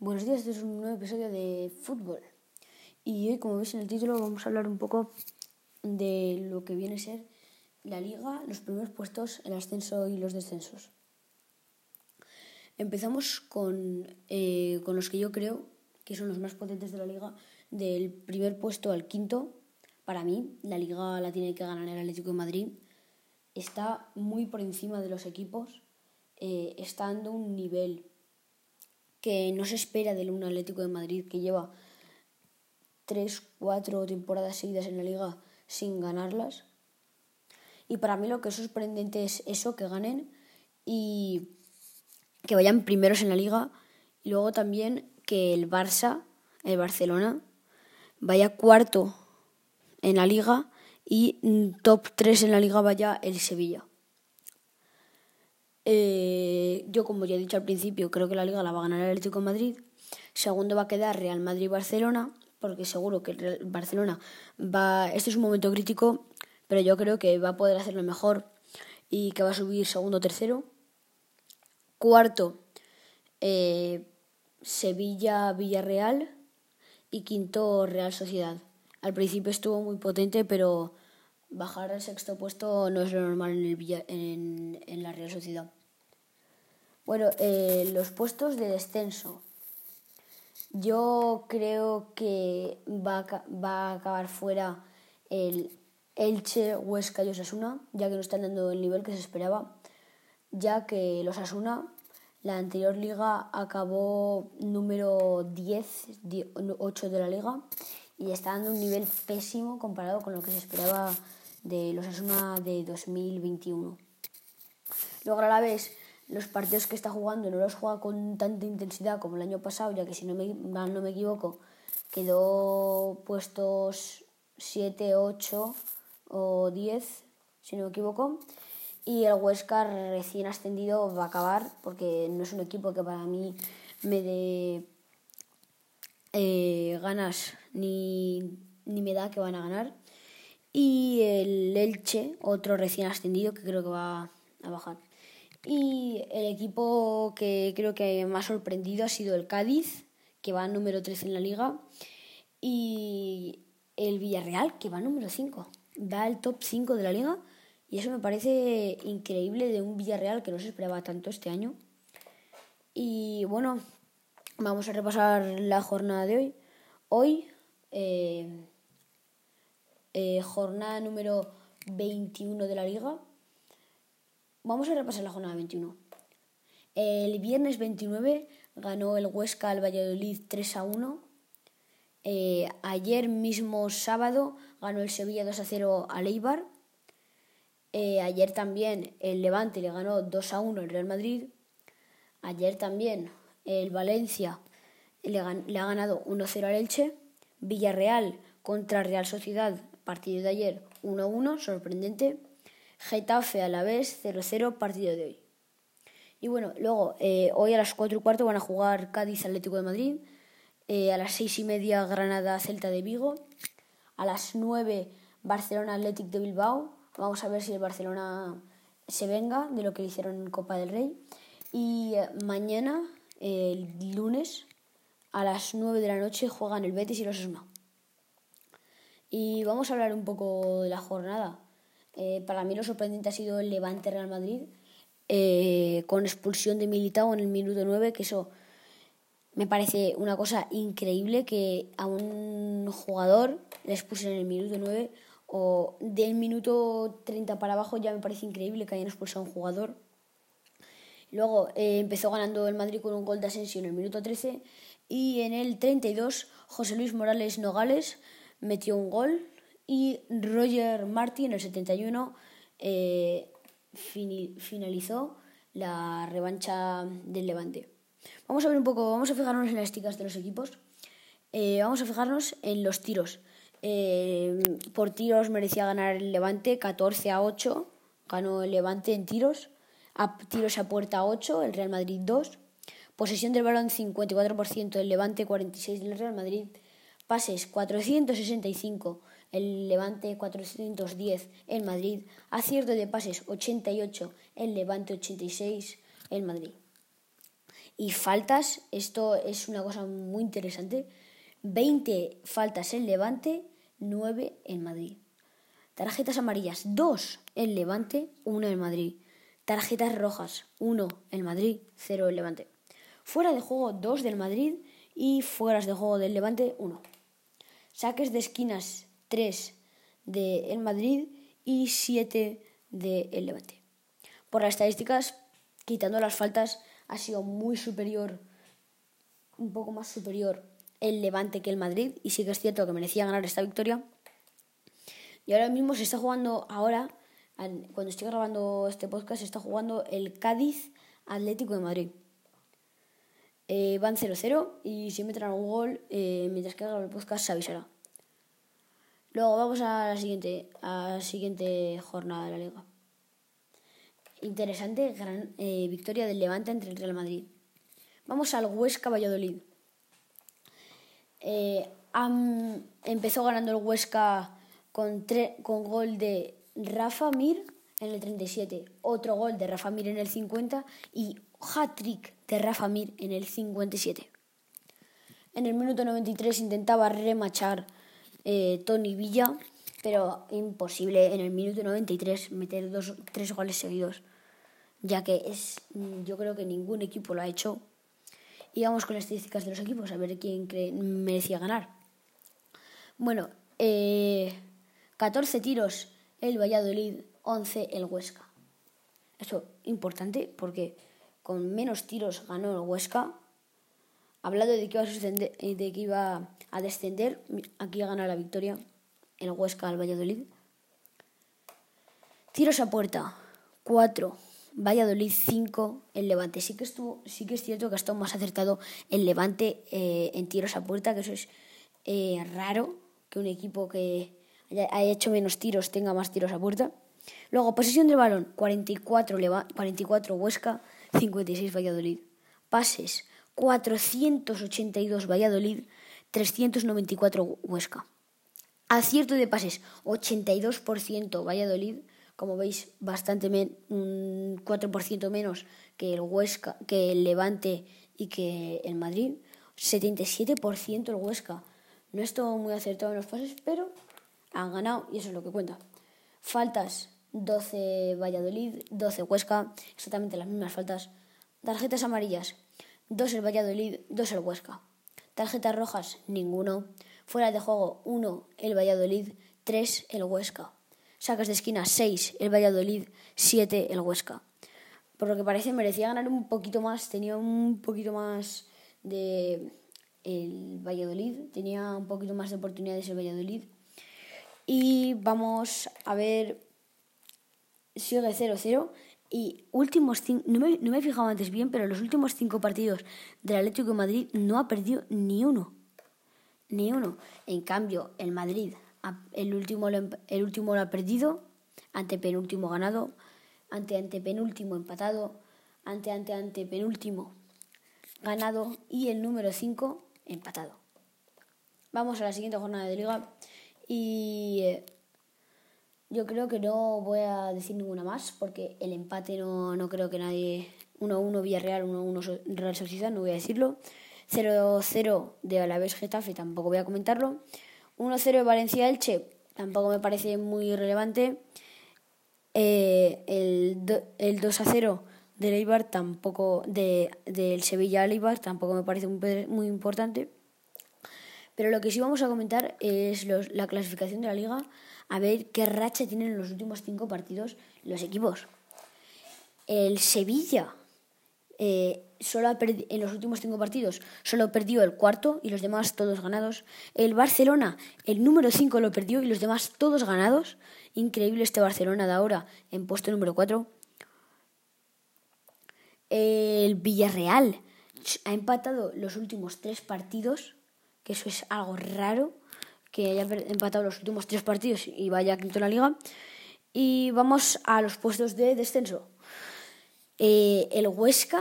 Buenos días, este es un nuevo episodio de fútbol. Y hoy, como veis en el título, vamos a hablar un poco de lo que viene a ser la liga, los primeros puestos, el ascenso y los descensos. Empezamos con, eh, con los que yo creo que son los más potentes de la liga, del primer puesto al quinto. Para mí, la liga la tiene que ganar el Atlético de Madrid. Está muy por encima de los equipos, eh, está dando un nivel que no se espera del un Atlético de Madrid que lleva tres, cuatro temporadas seguidas en la liga sin ganarlas. Y para mí lo que es sorprendente es eso, que ganen y que vayan primeros en la liga. Y luego también que el Barça, el Barcelona, vaya cuarto en la liga y top 3 en la liga vaya el Sevilla. Eh, yo, como ya he dicho al principio, creo que la liga la va a ganar el Atlético Madrid. Segundo va a quedar Real Madrid-Barcelona, porque seguro que el Barcelona va. Este es un momento crítico, pero yo creo que va a poder hacerlo mejor y que va a subir segundo tercero. Cuarto, eh, Sevilla-Villarreal. Y quinto, Real Sociedad. Al principio estuvo muy potente, pero bajar al sexto puesto no es lo normal en, el en, en la Real Sociedad. Bueno, eh, los puestos de descenso. Yo creo que va a, va a acabar fuera el Elche, Huesca y Osasuna, ya que no están dando el nivel que se esperaba, ya que los Osasuna, la anterior liga acabó número 10, 8 de la liga, y está dando un nivel pésimo comparado con lo que se esperaba de los Osasuna de 2021. Luego a la vez los partidos que está jugando no los juega con tanta intensidad como el año pasado, ya que si no me, no me equivoco, quedó puestos 7, 8 o 10, si no me equivoco. Y el Huesca recién ascendido va a acabar porque no es un equipo que para mí me dé eh, ganas ni, ni me da que van a ganar. Y el Elche, otro recién ascendido que creo que va a bajar. Y el equipo que creo que más sorprendido ha sido el Cádiz, que va número 13 en la liga, y el Villarreal, que va número 5. Da el top 5 de la liga y eso me parece increíble de un Villarreal que no se esperaba tanto este año. Y bueno, vamos a repasar la jornada de hoy. Hoy, eh, eh, jornada número 21 de la liga. Vamos a repasar la jornada 21. El viernes 29 ganó el Huesca al Valladolid 3 a 1. Eh, ayer mismo sábado ganó el Sevilla 2 a 0 al Eibar. Eh, ayer también el Levante le ganó 2 a 1 al Real Madrid. Ayer también el Valencia le, le ha ganado 1 a 0 al Elche. Villarreal contra Real Sociedad, partido de ayer 1 a 1, sorprendente. Getafe a la vez 0-0 partido de hoy. Y bueno, luego eh, hoy a las 4 y cuarto van a jugar Cádiz Atlético de Madrid, eh, a las 6 y media Granada Celta de Vigo, a las 9 Barcelona Athletic de Bilbao. Vamos a ver si el Barcelona se venga de lo que le hicieron en Copa del Rey. Y eh, mañana, el lunes, a las 9 de la noche juegan el Betis y los Osasuna. Y vamos a hablar un poco de la jornada. Eh, para mí lo sorprendente ha sido el Levante Real Madrid, eh, con expulsión de Militao en el minuto 9, que eso me parece una cosa increíble que a un jugador le expulsen en el minuto 9 o del minuto 30 para abajo ya me parece increíble que hayan expulsado a un jugador. Luego eh, empezó ganando el Madrid con un gol de Asensio en el minuto 13 y en el 32 José Luis Morales Nogales metió un gol y Roger Martin en el 71 eh, finalizó la revancha del Levante. Vamos a ver un poco, vamos a fijarnos en las esticas de los equipos. Eh, vamos a fijarnos en los tiros. Eh, por tiros merecía ganar el Levante 14 a 8, ganó el Levante en tiros. A tiros a puerta 8, el Real Madrid 2. Posesión del balón 54%, el Levante 46 del Real Madrid. Pases 465 el Levante 410 en Madrid, acierto de pases 88, el Levante 86 en Madrid. Y faltas, esto es una cosa muy interesante. 20 faltas en Levante, 9 en Madrid. Tarjetas amarillas, 2 en Levante, 1 en Madrid. Tarjetas rojas, 1 en Madrid, 0 en Levante. Fuera de juego, 2 del Madrid y fueras de juego del Levante, 1. Saques de esquinas, 3 del Madrid y 7 del Levante. Por las estadísticas, quitando las faltas, ha sido muy superior, un poco más superior el Levante que el Madrid. Y sí que es cierto que merecía ganar esta victoria. Y ahora mismo se está jugando, ahora, cuando estoy grabando este podcast, se está jugando el Cádiz Atlético de Madrid. Eh, van 0-0 y si meterán un gol, eh, mientras que haga el podcast se avisará. Luego vamos a la siguiente, a siguiente jornada de la liga. Interesante gran eh, victoria del Levante entre el Real Madrid. Vamos al Huesca Valladolid. empezó ganando el Huesca con, con gol de Rafa Mir en el 37, otro gol de Rafa Mir en el 50 y hat-trick de Rafa Mir en el 57. En el minuto 93 intentaba remachar eh, Tony Villa, pero imposible en el minuto 93 meter dos, tres goles seguidos, ya que es, yo creo que ningún equipo lo ha hecho. Y vamos con las estadísticas de los equipos, a ver quién merecía ganar. Bueno, eh, 14 tiros el Valladolid, 11 el Huesca. Eso importante porque con menos tiros ganó el Huesca. Hablando de que iba a, eh, de que iba a descender, aquí gana la victoria el Huesca al Valladolid. Tiros a puerta, 4. Valladolid 5, el Levante. Sí que, estuvo, sí que es cierto que ha estado más acertado el Levante eh, en tiros a puerta, que eso es eh, raro, que un equipo que haya hecho menos tiros tenga más tiros a puerta. Luego, posesión del balón, 44, 44 Huesca, 56 Valladolid. Pases, 482 Valladolid, 394 Huesca. Acierto de pases, 82% Valladolid, como veis, bastante un 4% menos que el Huesca, que el Levante y que el Madrid. 77% el Huesca. No estuvo muy acertado en los pases, pero han ganado y eso es lo que cuenta. Faltas, 12 Valladolid, 12 Huesca, exactamente las mismas faltas. Tarjetas amarillas, 2 el Valladolid, 2 el Huesca. Tarjetas rojas, ninguno. Fuera de juego, 1 el Valladolid, 3 el Huesca. Sacas de esquina, 6 el Valladolid, 7 el Huesca. Por lo que parece merecía ganar un poquito más, tenía un poquito más de el Valladolid, tenía un poquito más de oportunidades el Valladolid. Y vamos a ver sigue 0-0 y últimos cinco, no me, no me he fijado antes bien, pero los últimos cinco partidos del Atlético de Madrid no ha perdido ni uno. Ni uno. En cambio, el Madrid, el último, el último lo ha perdido, ante penúltimo ganado, ante ante penúltimo empatado, ante ante ante penúltimo ganado y el número 5 empatado. Vamos a la siguiente jornada de liga y eh, yo creo que no voy a decir ninguna más porque el empate no, no creo que nadie... 1-1 Villarreal, 1-1 Real Sociedad, no voy a decirlo. 0-0 de Alavés Getafe, tampoco voy a comentarlo. 1-0 Valencia Elche, tampoco me parece muy relevante. Eh, el, el 2-0 del Eibar, tampoco. De, del Sevilla Eibar, tampoco me parece muy, muy importante. Pero lo que sí vamos a comentar es la clasificación de la liga a ver qué racha tienen en los últimos cinco partidos los equipos. El Sevilla eh, solo en los últimos cinco partidos solo perdió el cuarto y los demás todos ganados. El Barcelona, el número cinco lo perdió y los demás todos ganados. Increíble este Barcelona de ahora en puesto número cuatro. El Villarreal ha empatado los últimos tres partidos, que eso es algo raro que haya empatado los últimos tres partidos y vaya quinto la liga. Y vamos a los puestos de descenso. Eh, el Huesca,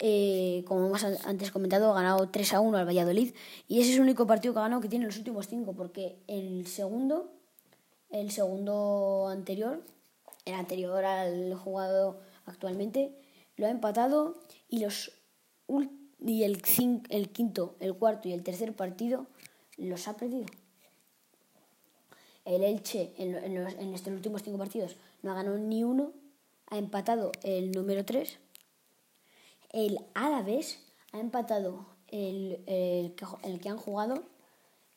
eh, como hemos antes comentado, ha ganado 3 a 1 al Valladolid. Y ese es el único partido que ha ganado que tiene los últimos cinco, porque el segundo, el segundo anterior, el anterior al jugado actualmente, lo ha empatado y los y el, el quinto, el cuarto y el tercer partido los ha perdido. El Elche en, en, estos últimos cinco partidos no ha ganado ni uno, ha empatado el número 3. El Alavés ha empatado el, el, el, que han jugado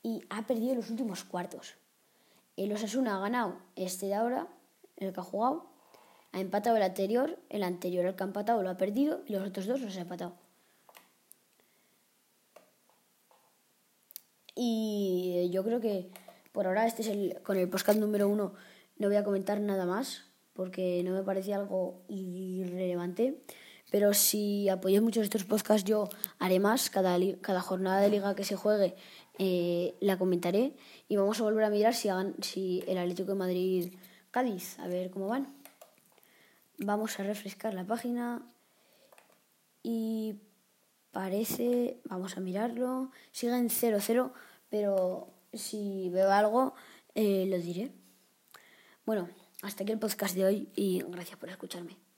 y ha perdido los últimos cuartos. El Osasuna ha ganado este de ahora, el que ha jugado, ha empatado el anterior, el anterior el que ha empatado lo ha perdido y los otros dos los ha empatado. Y yo creo que por ahora este es el con el podcast número uno no voy a comentar nada más porque no me parece algo irrelevante. Pero si apoyáis mucho estos podcasts, yo haré más. Cada, cada jornada de liga que se juegue eh, la comentaré. Y vamos a volver a mirar si, si el Atlético de Madrid Cádiz, a ver cómo van. Vamos a refrescar la página. Y parece, vamos a mirarlo, siguen 0-0, pero si veo algo, eh, lo diré. Bueno, hasta aquí el podcast de hoy y gracias por escucharme.